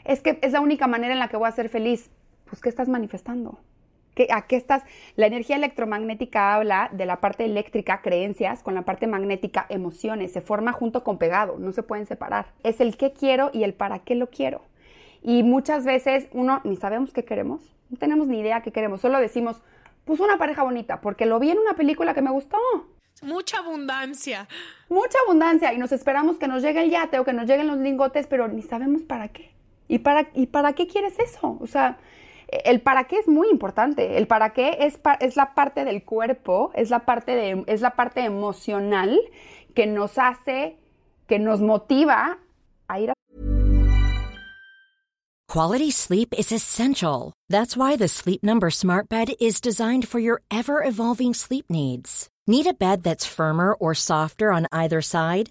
S3: Es que es la única manera en la que voy a ser feliz. Pues, ¿qué estás manifestando? ¿A qué estás? La energía electromagnética habla de la parte eléctrica, creencias, con la parte magnética, emociones. Se forma junto con pegado, no se pueden separar. Es el qué quiero y el para qué lo quiero. Y muchas veces uno ni sabemos qué queremos, no tenemos ni idea qué queremos, solo decimos, pues una pareja bonita, porque lo vi en una película que me gustó.
S2: Mucha abundancia.
S3: Mucha abundancia y nos esperamos que nos llegue el yate o que nos lleguen los lingotes, pero ni sabemos para qué. ¿Y para, y para qué quieres eso? O sea, el para qué es muy importante. El para qué es, es la parte del cuerpo, es la parte, es la parte emocional que nos hace, que nos motiva a ir a.
S4: Quality sleep is essential. That's why the Sleep Number Smart Bed is designed for your ever evolving sleep needs. Need a bed that's firmer or softer on either side?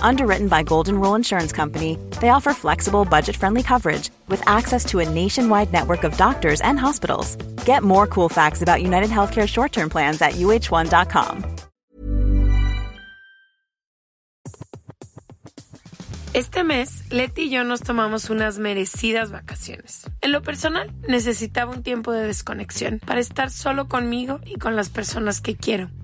S5: Underwritten by Golden Rule Insurance Company, they offer flexible, budget friendly coverage with access to a nationwide network of doctors and hospitals. Get more cool facts about United Healthcare short term plans at uh1.com.
S2: Este mes, Leti y yo nos tomamos unas merecidas vacaciones. En lo personal, necesitaba un tiempo de desconexión para estar solo conmigo y con las personas que quiero.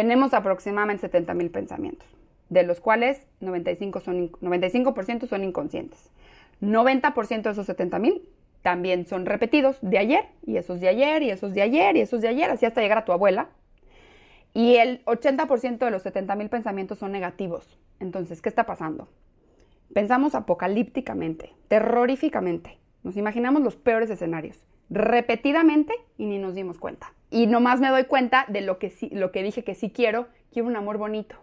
S3: Tenemos aproximadamente 70 mil pensamientos, de los cuales 95%, son, 95 son inconscientes. 90% de esos 70 mil también son repetidos de ayer, y esos de ayer, y esos de ayer, y esos de ayer, así hasta llegar a tu abuela. Y el 80% de los 70 mil pensamientos son negativos. Entonces, ¿qué está pasando? Pensamos apocalípticamente, terroríficamente. Nos imaginamos los peores escenarios, repetidamente y ni nos dimos cuenta. Y nomás me doy cuenta de lo que, sí, lo que dije que sí quiero, quiero un amor bonito.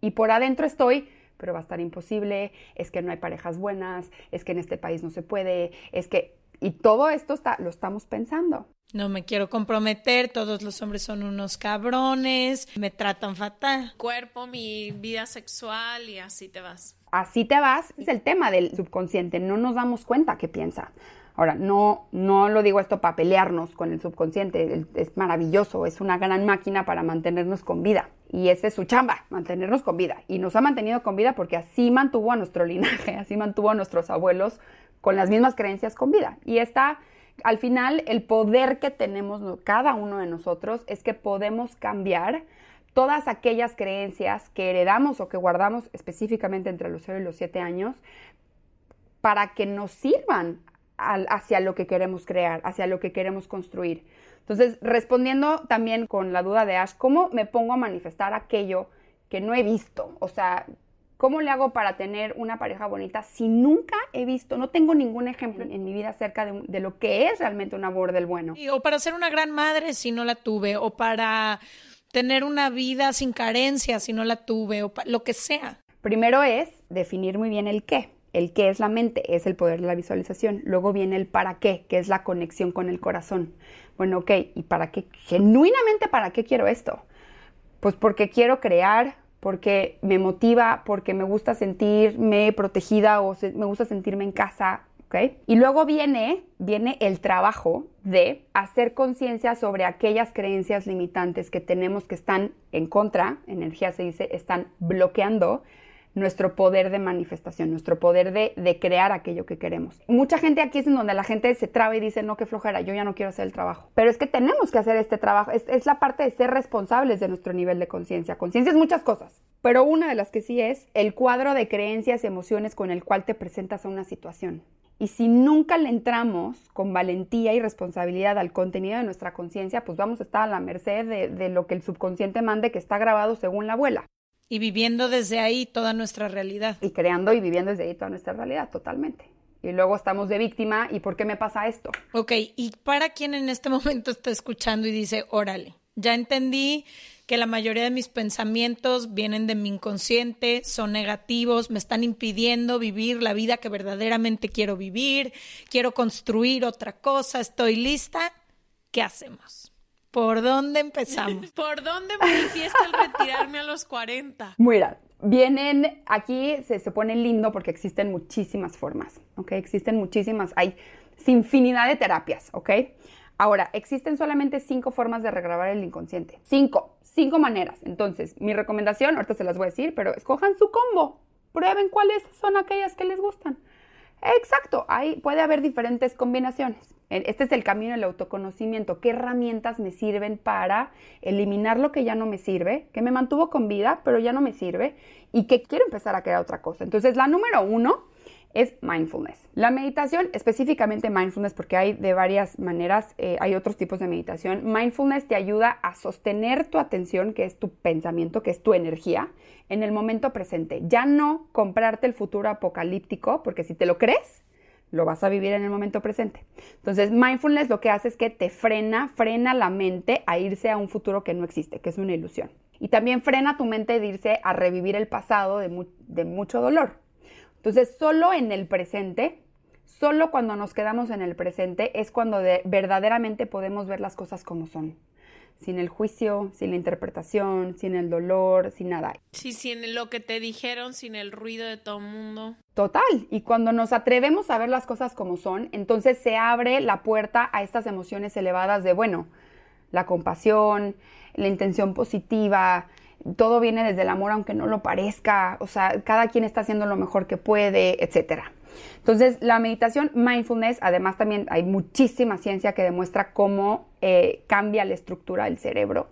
S3: Y por adentro estoy, pero va a estar imposible, es que no hay parejas buenas, es que en este país no se puede, es que... Y todo esto está, lo estamos pensando.
S1: No me quiero comprometer, todos los hombres son unos cabrones, me tratan fatal.
S2: Cuerpo, mi vida sexual y así te vas.
S3: Así te vas, es el tema del subconsciente, no nos damos cuenta qué piensa. Ahora, no, no lo digo esto para pelearnos con el subconsciente, es maravilloso, es una gran máquina para mantenernos con vida. Y esa es su chamba, mantenernos con vida. Y nos ha mantenido con vida porque así mantuvo a nuestro linaje, así mantuvo a nuestros abuelos con las mismas creencias con vida. Y está, al final, el poder que tenemos cada uno de nosotros es que podemos cambiar todas aquellas creencias que heredamos o que guardamos específicamente entre los 0 y los 7 años para que nos sirvan hacia lo que queremos crear, hacia lo que queremos construir. Entonces, respondiendo también con la duda de Ash, ¿cómo me pongo a manifestar aquello que no he visto? O sea, ¿cómo le hago para tener una pareja bonita si nunca he visto, no tengo ningún ejemplo en mi vida acerca de, lo que es realmente un amor del bueno?
S1: o para ser una gran madre si no la tuve, o para tener una vida sin carencia si no la tuve, o lo que sea.
S3: Primero es definir muy bien el qué. El qué es la mente, es el poder de la visualización. Luego viene el para qué, que es la conexión con el corazón. Bueno, ok, ¿y para qué? Genuinamente, ¿para qué quiero esto? Pues porque quiero crear, porque me motiva, porque me gusta sentirme protegida o me gusta sentirme en casa, ¿ok? Y luego viene, viene el trabajo de hacer conciencia sobre aquellas creencias limitantes que tenemos que están en contra, energía se dice, están bloqueando nuestro poder de manifestación, nuestro poder de, crear aquello que queremos. Mucha gente aquí es en donde la gente se traba y dice, no, qué flojera, yo ya no quiero hacer el trabajo. Pero es que tenemos que hacer este trabajo, es, es la parte de ser responsables de nuestro nivel de conciencia. Conciencia es muchas cosas, pero una de las que sí es el cuadro de creencias y emociones con el cual te presentas a una situación. Y si nunca le entramos con valentía y responsabilidad al contenido de nuestra conciencia, pues vamos a estar a la merced de, de, lo que el subconsciente mande que está grabado según la abuela.
S1: Y viviendo desde ahí toda nuestra realidad.
S3: Y creando y viviendo desde ahí toda nuestra realidad, totalmente. Y luego estamos de víctima, ¿y por qué me pasa esto?
S1: Ok, y para quien en este momento está escuchando y dice, órale, ya entendí que la mayoría de mis pensamientos vienen de mi inconsciente, son negativos, me están impidiendo vivir la vida que verdaderamente quiero vivir, quiero construir otra cosa, estoy lista, ¿qué hacemos? ¿Por dónde empezamos?
S2: ¿Por dónde manifiesta el retirarme a los 40?
S3: Mira, vienen, aquí se, se pone lindo porque existen muchísimas formas, ¿ok? Existen muchísimas, hay infinidad de terapias, ¿ok? Ahora, existen solamente cinco formas de regrabar el inconsciente. Cinco, cinco maneras. Entonces, mi recomendación, ahorita se las voy a decir, pero escojan su combo. Prueben cuáles son aquellas que les gustan. Exacto, ahí puede haber diferentes combinaciones. Este es el camino del autoconocimiento. ¿Qué herramientas me sirven para eliminar lo que ya no me sirve, que me mantuvo con vida, pero ya no me sirve y que quiero empezar a crear otra cosa? Entonces, la número uno es mindfulness. La meditación, específicamente mindfulness, porque hay de varias maneras, eh, hay otros tipos de meditación. Mindfulness te ayuda a sostener tu atención, que es tu pensamiento, que es tu energía, en el momento presente. Ya no comprarte el futuro apocalíptico, porque si te lo crees, lo vas a vivir en el momento presente. Entonces, mindfulness lo que hace es que te frena, frena la mente a irse a un futuro que no existe, que es una ilusión. Y también frena tu mente de irse a revivir el pasado de, de mucho dolor. Entonces, solo en el presente, solo cuando nos quedamos en el presente es cuando verdaderamente podemos ver las cosas como son sin el juicio, sin la interpretación, sin el dolor, sin nada.
S2: Sí, sin lo que te dijeron, sin el ruido de todo el mundo.
S3: Total, y cuando nos atrevemos a ver las cosas como son, entonces se abre la puerta a estas emociones elevadas de, bueno, la compasión, la intención positiva, todo viene desde el amor aunque no lo parezca, o sea, cada quien está haciendo lo mejor que puede, etcétera. Entonces, la meditación mindfulness, además también hay muchísima ciencia que demuestra cómo eh, cambia la estructura del cerebro.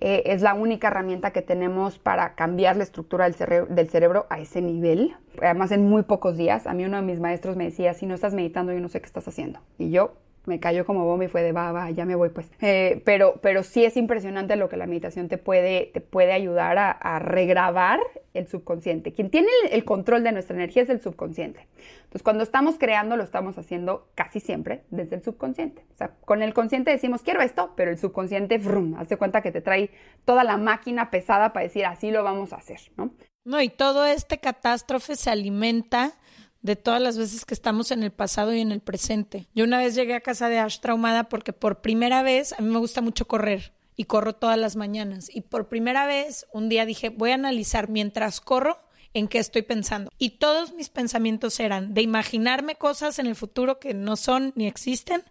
S3: Eh, es la única herramienta que tenemos para cambiar la estructura del, del, cerebro a ese nivel. Además, en muy pocos días. A mí uno de mis maestros me decía, si no estás meditando, yo no sé qué estás haciendo. Y yo, me cayó como bomba y fue de va, ya me voy pues. Eh, pero, pero sí es impresionante lo que la meditación te puede, te puede ayudar a, regrabar el subconsciente. Quien tiene el, control de nuestra energía es el subconsciente. Entonces, cuando estamos creando, lo estamos haciendo casi siempre desde el subconsciente. O sea, con el consciente decimos, quiero esto, pero el subconsciente, brum, hace cuenta que te trae toda la máquina pesada para decir, así lo vamos a hacer, ¿no?
S1: No, y todo este catástrofe se alimenta de todas las veces que estamos en el pasado y en el presente. Yo una vez llegué a casa de Ash traumada porque por primera vez, a mí me gusta mucho correr y corro todas las mañanas. Y por primera vez un día dije, voy a analizar mientras corro en qué estoy pensando. Y todos mis pensamientos eran de imaginarme cosas en el futuro que no son ni existen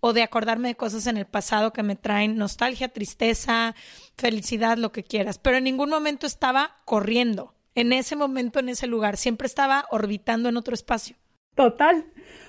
S1: o de acordarme de cosas en el pasado que me traen nostalgia, tristeza, felicidad, lo que quieras. Pero en ningún momento estaba corriendo. En ese momento, en ese lugar, siempre estaba orbitando en otro espacio.
S3: Total.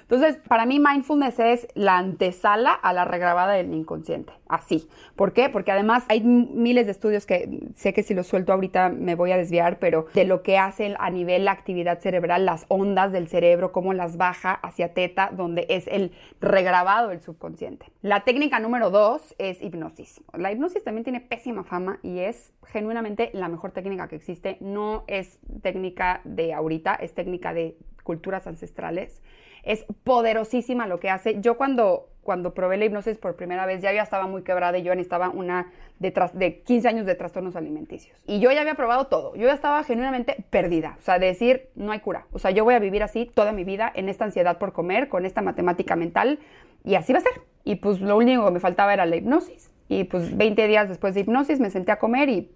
S3: Entonces, para mí mindfulness es la antesala a la regrabada del inconsciente, así. ¿Por qué? Porque además hay miles de estudios que sé que si los suelto ahorita me voy a desviar, pero de lo que hace a nivel la actividad cerebral, las ondas del cerebro, cómo las baja hacia teta, donde es el regrabado del subconsciente. La técnica número dos es hipnosis. La hipnosis también tiene pésima fama y es genuinamente la mejor técnica que existe. No es técnica de ahorita, es técnica de culturas ancestrales es poderosísima lo que hace. Yo cuando, cuando probé la hipnosis por primera vez ya, ya estaba muy quebrada y yo necesitaba una de, de 15 años de trastornos alimenticios. Y yo ya había probado todo. Yo ya estaba genuinamente perdida. O sea, decir, no hay cura. O sea, yo voy a vivir así toda mi vida en esta ansiedad por comer, con esta matemática mental. Y así va a ser. Y pues lo único que me faltaba era la hipnosis. Y pues 20 días después de hipnosis me senté a comer y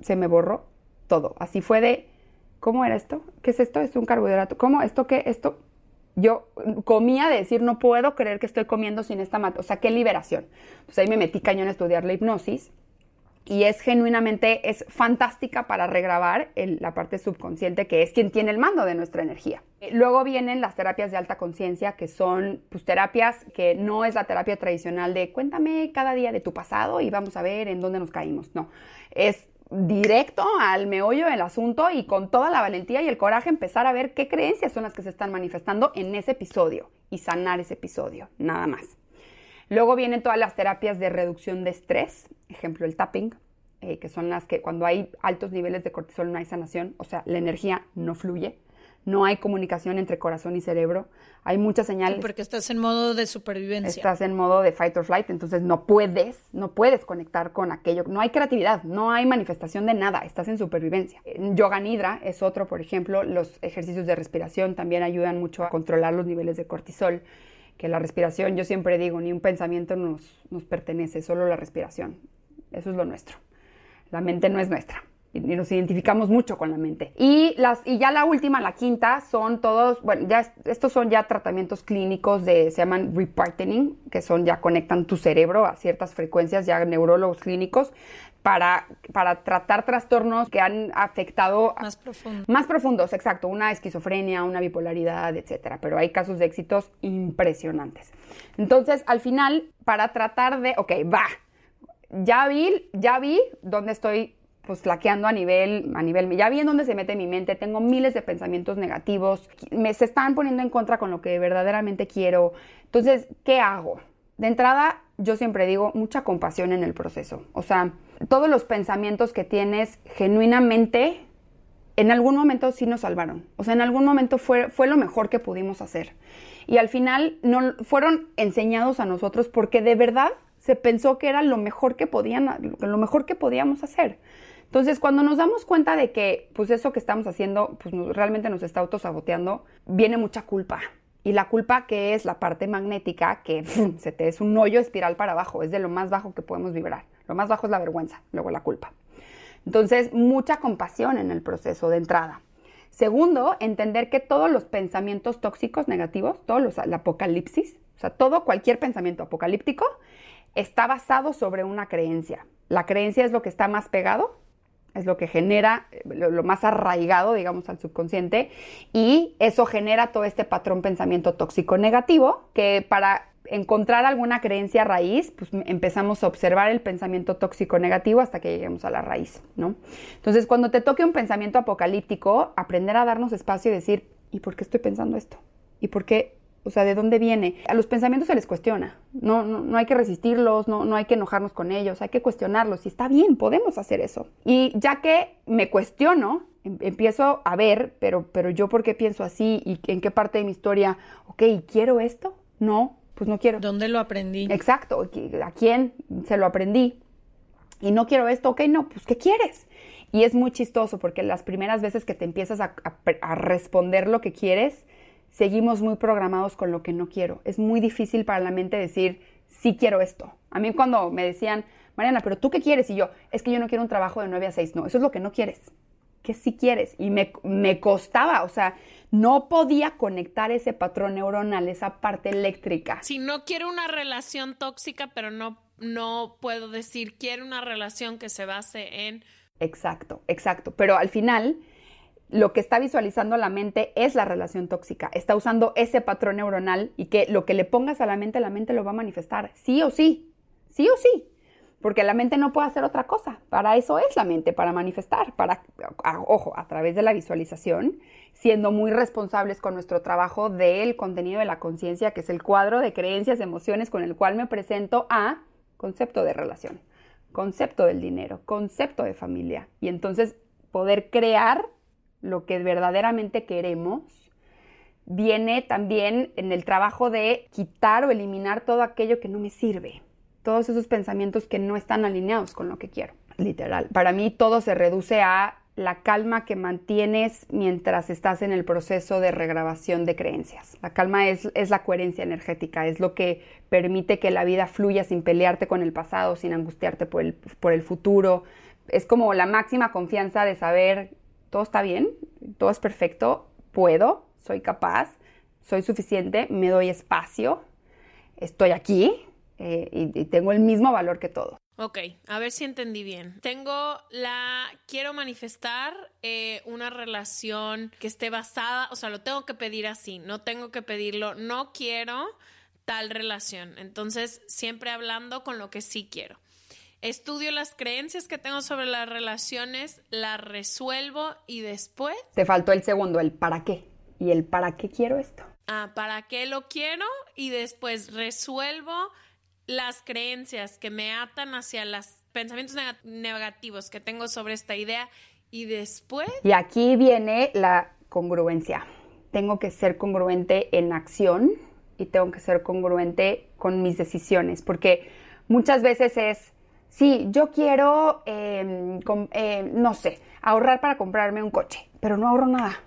S3: se me borró todo. Así fue de, ¿cómo era esto? ¿Qué es esto? ¿Es un carbohidrato? ¿Cómo? ¿Esto qué? ¿Esto? Yo comía de decir, no puedo creer que estoy comiendo sin esta mata. O sea, qué liberación. Entonces ahí me metí cañón a estudiar la hipnosis y es genuinamente, es fantástica para regrabar la parte subconsciente que es quien tiene el mando de nuestra energía. Luego vienen las terapias de alta conciencia, que son pues, terapias que no es la terapia tradicional de cuéntame cada día de tu pasado y vamos a ver en dónde nos caímos. No, es directo al meollo del asunto y con toda la valentía y el coraje empezar a ver qué creencias son las que se están manifestando en ese episodio y sanar ese episodio, nada más. Luego vienen todas las terapias de reducción de estrés, ejemplo el tapping, eh, que son las que cuando hay altos niveles de cortisol no hay sanación, o sea, la energía no fluye no hay comunicación entre corazón y cerebro, hay muchas señales.
S1: porque estás en modo de supervivencia.
S3: Estás en modo de fight or flight, entonces no puedes, no puedes conectar con aquello, no hay creatividad, no hay manifestación de nada, estás en supervivencia. Yoga Nidra es otro, por ejemplo, los ejercicios de respiración también ayudan mucho a controlar los niveles de cortisol, que la respiración, yo siempre digo, ni un pensamiento nos, nos pertenece, solo la respiración, eso es lo nuestro. La mente no es nuestra y nos identificamos mucho con la mente. Y, las, y ya la última, la quinta, son todos, bueno, ya estos son ya tratamientos clínicos de, se llaman repartening, que son ya conectan tu cerebro a ciertas frecuencias, ya neurólogos clínicos, para, para tratar trastornos que han afectado...
S1: Más profundos.
S3: Más profundos, exacto, una esquizofrenia, una bipolaridad, etcétera, pero hay casos de éxitos impresionantes. Entonces, al final, para tratar de, ok, va, ya vi, ya vi dónde estoy pues flaqueando a nivel, a nivel, ya vi en dónde se mete mi mente, tengo miles de pensamientos negativos, me se están poniendo en contra con lo que verdaderamente quiero. Entonces, ¿qué hago? De entrada, yo siempre digo mucha compasión en el proceso. O sea, todos los pensamientos que tienes genuinamente, en algún momento sí nos salvaron. O sea, en algún momento fue, fue lo mejor que pudimos hacer. Y al final no, fueron enseñados a nosotros porque de verdad se pensó que era lo mejor que podían, lo mejor que podíamos hacer. Entonces, cuando nos damos cuenta de que, pues eso que estamos haciendo, pues realmente nos está autosaboteando, viene mucha culpa. Y la culpa que es la parte magnética, que se te es un hoyo espiral para abajo, es de lo más bajo que podemos vibrar. Lo más bajo es la vergüenza, luego la culpa. Entonces, mucha compasión en el proceso de entrada. Segundo, entender que todos los pensamientos tóxicos negativos, todo los, apocalipsis, o sea, todo, cualquier pensamiento apocalíptico, está basado sobre una creencia. La creencia es lo que está más pegado es lo que genera eh, lo, más arraigado, digamos, al subconsciente, y eso genera todo este patrón pensamiento tóxico negativo, que para encontrar alguna creencia raíz, pues empezamos a observar el pensamiento tóxico negativo hasta que lleguemos a la raíz, ¿no? Entonces, cuando te toque un pensamiento apocalíptico, aprender a darnos espacio y decir, ¿y por qué estoy pensando esto? ¿Y por qué o sea, ¿de dónde viene? A los pensamientos se les cuestiona. No, no, hay que resistirlos, no, no hay que enojarnos con ellos, hay que cuestionarlos. Y está bien, podemos hacer eso. Y ya que me cuestiono, em, empiezo a ver, pero, pero yo por qué pienso así y en qué parte de mi historia, ok, ¿quiero esto? No, pues no quiero.
S1: ¿Dónde lo aprendí?
S3: Exacto, ¿a quién se lo aprendí? Y no quiero esto, ok, no, pues ¿qué quieres? Y es muy chistoso porque las primeras veces que te empiezas a, a responder lo que quieres, seguimos muy programados con lo que no quiero. Es muy difícil para la mente decir, sí quiero esto. A mí cuando me decían, Mariana, pero tú qué quieres? Y yo, es que yo no quiero un trabajo de 9 a 6. No, eso es lo que no quieres. ¿Qué sí quieres? Y me, me costaba, o sea, no podía conectar ese patrón neuronal, esa parte eléctrica.
S2: Si no quiero una relación tóxica, pero no, no puedo decir quiero una relación que se base en...
S3: Exacto, exacto. Pero al final, lo que está visualizando la mente es la relación tóxica. Está usando ese patrón neuronal y que lo que le pongas a la mente, la mente lo va a manifestar. Sí o sí. Sí o sí porque la mente no puede hacer otra cosa. Para eso es la mente, para manifestar, para, ojo, a través de la visualización, siendo muy responsables con nuestro trabajo del contenido de la conciencia, que es el cuadro de creencias, emociones con el cual me presento a concepto de relación, concepto del dinero, concepto de familia. Y entonces poder crear lo que verdaderamente queremos viene también en el trabajo de quitar o eliminar todo aquello que no me sirve todos esos pensamientos que no están alineados con lo que quiero, literal. Para mí todo se reduce a la calma que mantienes mientras estás en el proceso de regrabación de creencias. La calma es, es, la coherencia energética, es lo que permite que la vida fluya sin pelearte con el pasado, sin angustiarte por el, por el futuro. Es como la máxima confianza de saber, todo está bien, todo es perfecto, puedo, soy capaz, soy suficiente, me doy espacio, estoy aquí, eh, y, tengo el mismo valor que todo.
S2: Ok, a ver si entendí bien. Tengo la, quiero manifestar eh, una relación que esté basada, o sea, lo tengo que pedir así, no tengo que pedirlo, no quiero tal relación. Entonces, siempre hablando con lo que sí quiero. Estudio las creencias que tengo sobre las relaciones, las resuelvo y después...
S3: Te faltó el segundo, el para qué. ¿Y el para qué quiero esto?
S2: Ah, ¿para qué lo quiero? Y después resuelvo las creencias que me atan hacia los pensamientos negativos que tengo sobre esta idea y después...
S3: Y aquí viene la congruencia. Tengo que ser congruente en acción y tengo que ser congruente con mis decisiones, porque muchas veces es, sí, yo quiero, em, no sé, ahorrar para comprarme un coche, pero no ahorro nada.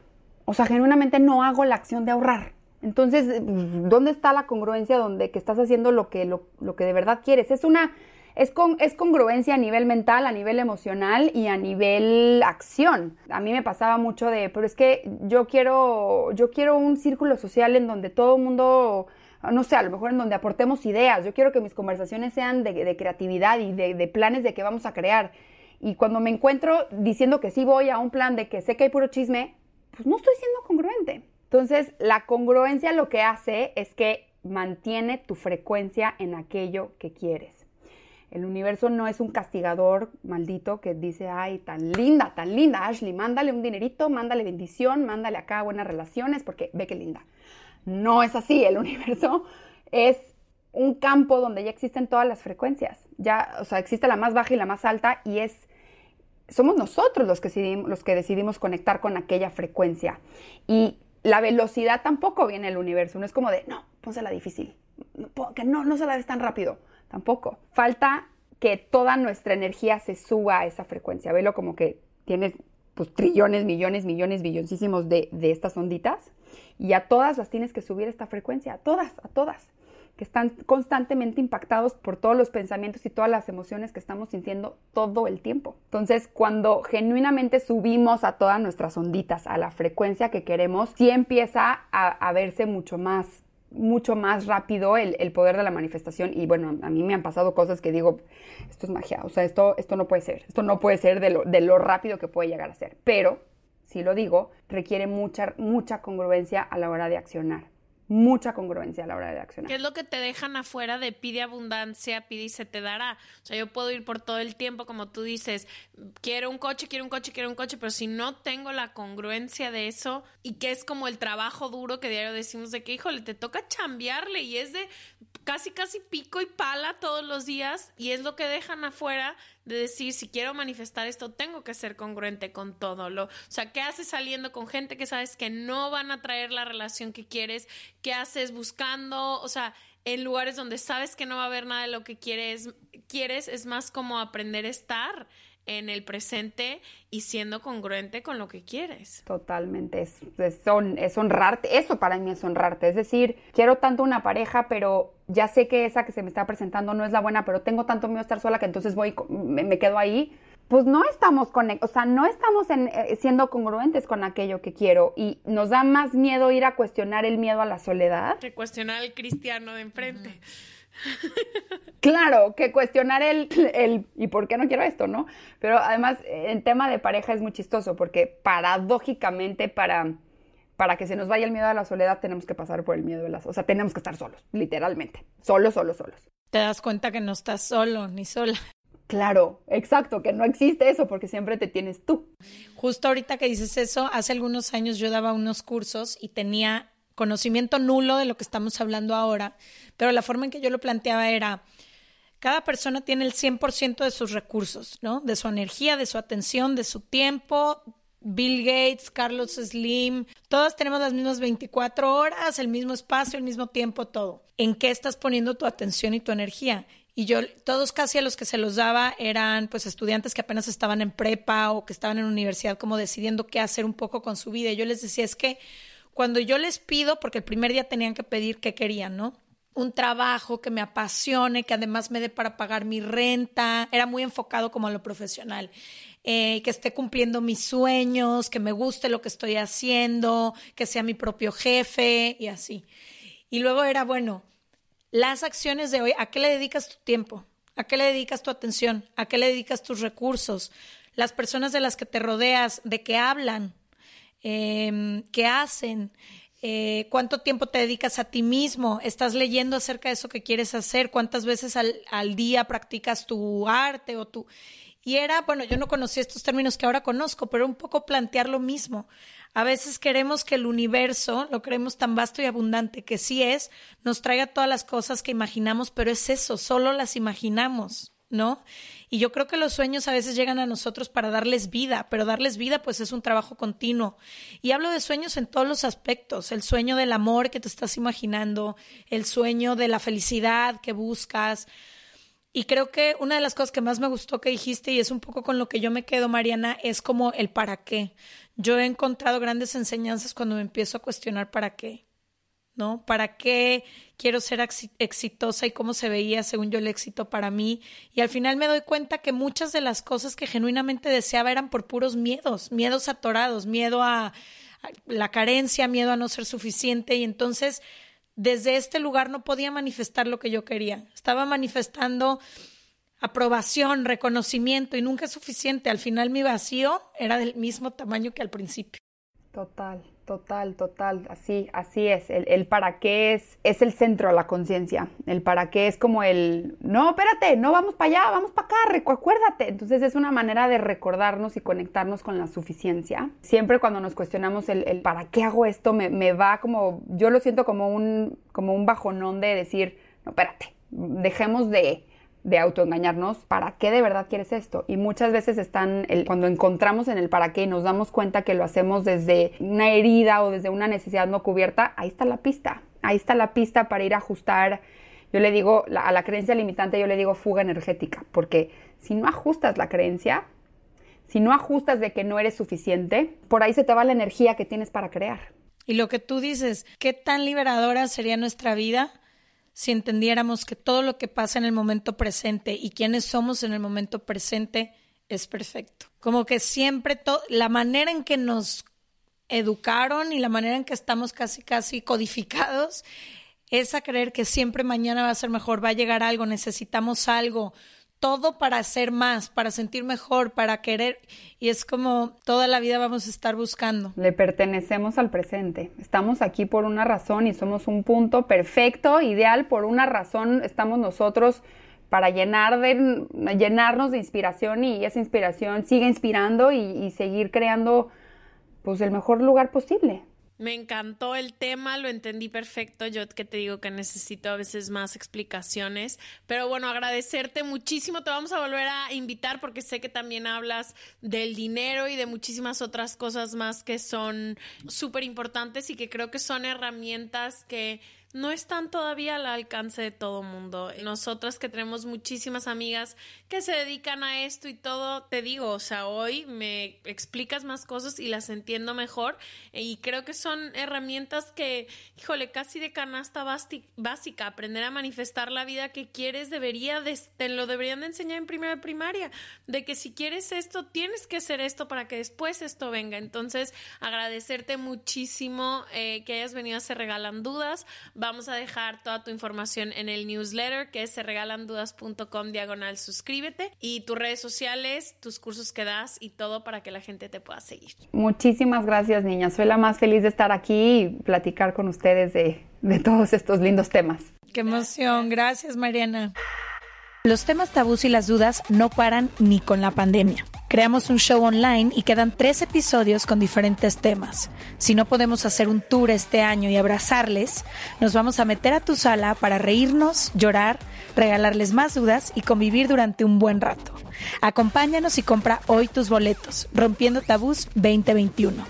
S3: O sea, genuinamente no hago la acción de ahorrar. Entonces, ¿dónde está la congruencia donde que estás haciendo lo que, lo, que de verdad quieres? Es una, es, con, es congruencia a nivel mental, a nivel emocional y a nivel acción. A mí me pasaba mucho de, pero es que yo quiero, yo quiero un círculo social en donde todo el mundo, no sé, a lo mejor en donde aportemos ideas. Yo quiero que mis conversaciones sean de, creatividad y de, de planes de qué vamos a crear. Y cuando me encuentro diciendo que sí voy a un plan de que sé que hay puro chisme, pues no estoy siendo congruente. Entonces, la congruencia lo que hace es que mantiene tu frecuencia en aquello que quieres. El universo no es un castigador maldito que dice, ay, tan linda, tan linda, Ashley, mándale un dinerito, mándale bendición, mándale acá buenas relaciones, porque ve qué linda. No es así, el universo es un campo donde ya existen todas las frecuencias. Ya, o sea, existe la más baja y la más alta y es somos nosotros los que decidimos, los que decidimos conectar con aquella frecuencia. Y la velocidad tampoco viene del universo. No es como de, no, pónsela difícil. que no, no se la des tan rápido. Tampoco. Falta que toda nuestra energía se suba a esa frecuencia. Velo como que tienes pues trillones, millones, millones, billoncísimos de, de estas onditas y a todas las tienes que subir esta frecuencia. A todas, a todas que están constantemente impactados por todos los pensamientos y todas las emociones que estamos sintiendo todo el tiempo. Entonces, cuando genuinamente subimos a todas nuestras onditas, a la frecuencia que queremos, sí empieza a, verse mucho más mucho más rápido el, poder de la manifestación y bueno, a mí me han pasado cosas que digo, esto es magia, o sea, esto, esto no puede ser, esto no puede ser de lo, de lo rápido que puede llegar a ser, pero, si lo digo, requiere mucha, mucha congruencia a la hora de accionar mucha congruencia a la hora de accionar.
S2: ¿Qué es lo que te dejan afuera de pide abundancia, pide y se te dará? O sea, yo puedo ir por todo el tiempo, como tú dices, quiero un coche, quiero un coche, quiero un coche, pero si no tengo la congruencia de eso y que es como el trabajo duro que diario decimos de que, híjole, te toca chambearle y es de casi, casi pico y pala todos los días y es lo que dejan afuera de decir, si quiero manifestar esto, tengo que ser congruente con todo. Lo, o sea, ¿qué haces saliendo con gente que sabes que no van a traer la relación que quieres? ¿Qué haces buscando? O sea, en lugares donde sabes que no va a haber nada de lo que quieres, quieres es más como aprender a estar en el presente y siendo congruente con lo que quieres.
S3: Totalmente, es, es, honrarte, eso para mí es honrarte, es decir, quiero tanto una pareja, pero ya sé que esa que se me está presentando no es la buena, pero tengo tanto miedo a estar sola que entonces voy, me, me quedo ahí. pues no estamos conectados, o sea, no estamos eh, siendo congruentes con aquello que quiero y nos da más miedo ir a cuestionar el miedo a la soledad.
S2: Que cuestionar al cristiano de enfrente.
S3: Claro, que cuestionar el, el, ¿y por qué no quiero esto, no? Pero además, en tema de pareja es muy chistoso porque paradójicamente para, para que se nos vaya el miedo a la soledad tenemos que pasar por el miedo de las... O sea, tenemos que estar solos, literalmente. Solos, solos, solos.
S1: Te das cuenta que no estás solo ni sola.
S3: Claro, exacto, que no existe eso porque siempre te tienes tú.
S1: Justo ahorita que dices eso, hace algunos años yo daba unos cursos y tenía conocimiento nulo de lo que estamos hablando ahora, pero la forma en que yo lo planteaba era, cada persona tiene el 100% de sus recursos, ¿no? De su energía, de su atención, de su tiempo. Bill Gates, Carlos Slim, todas tenemos las mismas 24 horas, el mismo espacio, el mismo tiempo, todo. ¿En qué estás poniendo tu atención y tu energía? Y yo, todos casi a los que se los daba eran pues estudiantes que apenas estaban en prepa o que estaban en universidad como decidiendo qué hacer un poco con su vida. Y yo les decía, es que cuando yo les pido, porque el primer día tenían que pedir qué querían, ¿no? Un trabajo que me apasione, que además me dé para pagar mi renta, era muy enfocado como a lo profesional, eh, que esté cumpliendo mis sueños, que me guste lo que estoy haciendo, que sea mi propio jefe y así. Y luego era, bueno, las acciones de hoy, ¿a qué le dedicas tu tiempo? ¿A qué le dedicas tu atención? ¿A qué le dedicas tus recursos? Las personas de las que te rodeas, ¿de qué hablan? Eh, ¿Qué hacen? Eh, ¿Cuánto tiempo te dedicas a ti mismo? ¿Estás leyendo acerca de eso que quieres hacer? ¿Cuántas veces al día practicas tu arte o tu... Y era, bueno, yo no conocía estos términos que ahora conozco, pero un poco plantear lo mismo. A veces queremos que el universo, lo creemos tan vasto y abundante que sí es, nos traiga todas las cosas que imaginamos, pero es eso, solo las imaginamos, ¿no? Y yo creo que los sueños a veces llegan a nosotros para darles vida, pero darles vida pues es un trabajo continuo. Y hablo de sueños en todos los aspectos, el sueño del amor que te estás imaginando, el sueño de la felicidad que buscas. Y creo que una de las cosas que más me gustó que dijiste, y es un poco con lo que yo me quedo, Mariana, es como el para qué. Yo he encontrado grandes enseñanzas cuando me empiezo a cuestionar para qué. ¿No? ¿Para qué quiero ser exitosa y cómo se veía según yo el éxito para mí? Y al final me doy cuenta que muchas de las cosas que genuinamente deseaba eran por puros miedos, miedos atorados, miedo a la carencia, miedo a no ser suficiente. Y entonces, desde este lugar no podía manifestar lo que yo quería. Estaba manifestando aprobación, reconocimiento y nunca es suficiente. Al final mi vacío era del mismo tamaño que al principio.
S3: Total, total, total. Así, así es. El, para qué es, es el centro de la conciencia. El para qué es como el, no, espérate, no vamos para allá, vamos para acá, acuérdate. Entonces es una manera de recordarnos y conectarnos con la suficiencia. Siempre cuando nos cuestionamos el, el para qué hago esto, me, me va como, yo lo siento como un, como un bajonón de decir, no, espérate, dejemos de de autoengañarnos, ¿para qué de verdad quieres esto? Y muchas veces están, el, cuando encontramos en el para qué y nos damos cuenta que lo hacemos desde una herida o desde una necesidad no cubierta, ahí está la pista, ahí está la pista para ir a ajustar. Yo le digo, a la creencia limitante yo le digo fuga energética, porque si no ajustas la creencia, si no ajustas de que no eres suficiente, por ahí se te va la energía que tienes para crear.
S1: Y lo que tú dices, ¿qué tan liberadora sería nuestra vida si entendiéramos que todo lo que pasa en el momento presente y quienes somos en el momento presente es perfecto. Como que siempre la manera en que nos educaron y la manera en que estamos casi casi codificados es a creer que siempre mañana va a ser mejor, va a llegar algo, necesitamos algo, todo para hacer más, para sentir mejor, para querer. Y es como toda la vida vamos a estar buscando.
S3: Le pertenecemos al presente. Estamos aquí por una razón y somos un punto perfecto, ideal. Por una razón estamos nosotros para llenar de, llenarnos de inspiración y esa inspiración sigue inspirando y, y seguir creando pues el mejor lugar posible.
S2: Me encantó el tema, lo entendí perfecto. Yo que te digo que necesito a veces más explicaciones. Pero bueno, agradecerte muchísimo. Te vamos a volver a invitar porque sé que también hablas del dinero y de muchísimas otras cosas más que son súper importantes y que creo que son herramientas que no están todavía al alcance de todo mundo. Nosotras que tenemos muchísimas amigas que se dedican a esto y todo, te digo, o sea, hoy me explicas más cosas y las entiendo mejor y creo que son herramientas que, híjole, casi de canasta básica, aprender a manifestar la vida que quieres debería de, te lo deberían de enseñar en primera primaria, de que si quieres esto, tienes que hacer esto para que después esto venga. Entonces, agradecerte muchísimo eh, que hayas venido a Se Regalan Dudas. Vamos a dejar toda tu información en el newsletter que es serregalandudas.com diagonal suscríbete y tus redes sociales, tus cursos que das y todo para que la gente te pueda seguir.
S3: Muchísimas gracias, niña. Soy la más feliz de estar aquí y platicar con ustedes de, de todos estos lindos temas.
S1: Qué emoción. Gracias, Mariana. Los temas tabús y las dudas no paran ni con la pandemia. Creamos un show online y quedan tres episodios con diferentes temas. Si no podemos hacer un tour este año y abrazarles, nos vamos a meter a tu sala para reírnos, llorar, regalarles más dudas y convivir durante un buen rato. Acompáñanos y compra hoy tus boletos, Rompiendo Tabús 2021.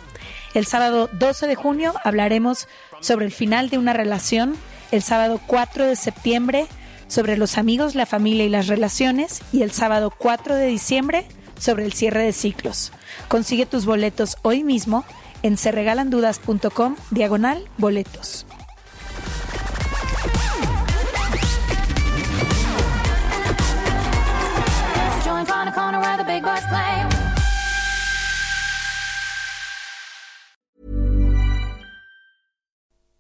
S1: El sábado 12 de junio hablaremos sobre el final de una relación. El sábado 4 de septiembre sobre los amigos, la familia y las relaciones y el sábado 4 de diciembre sobre el cierre de ciclos. Consigue tus boletos hoy mismo en serregalandudas.com diagonal boletos.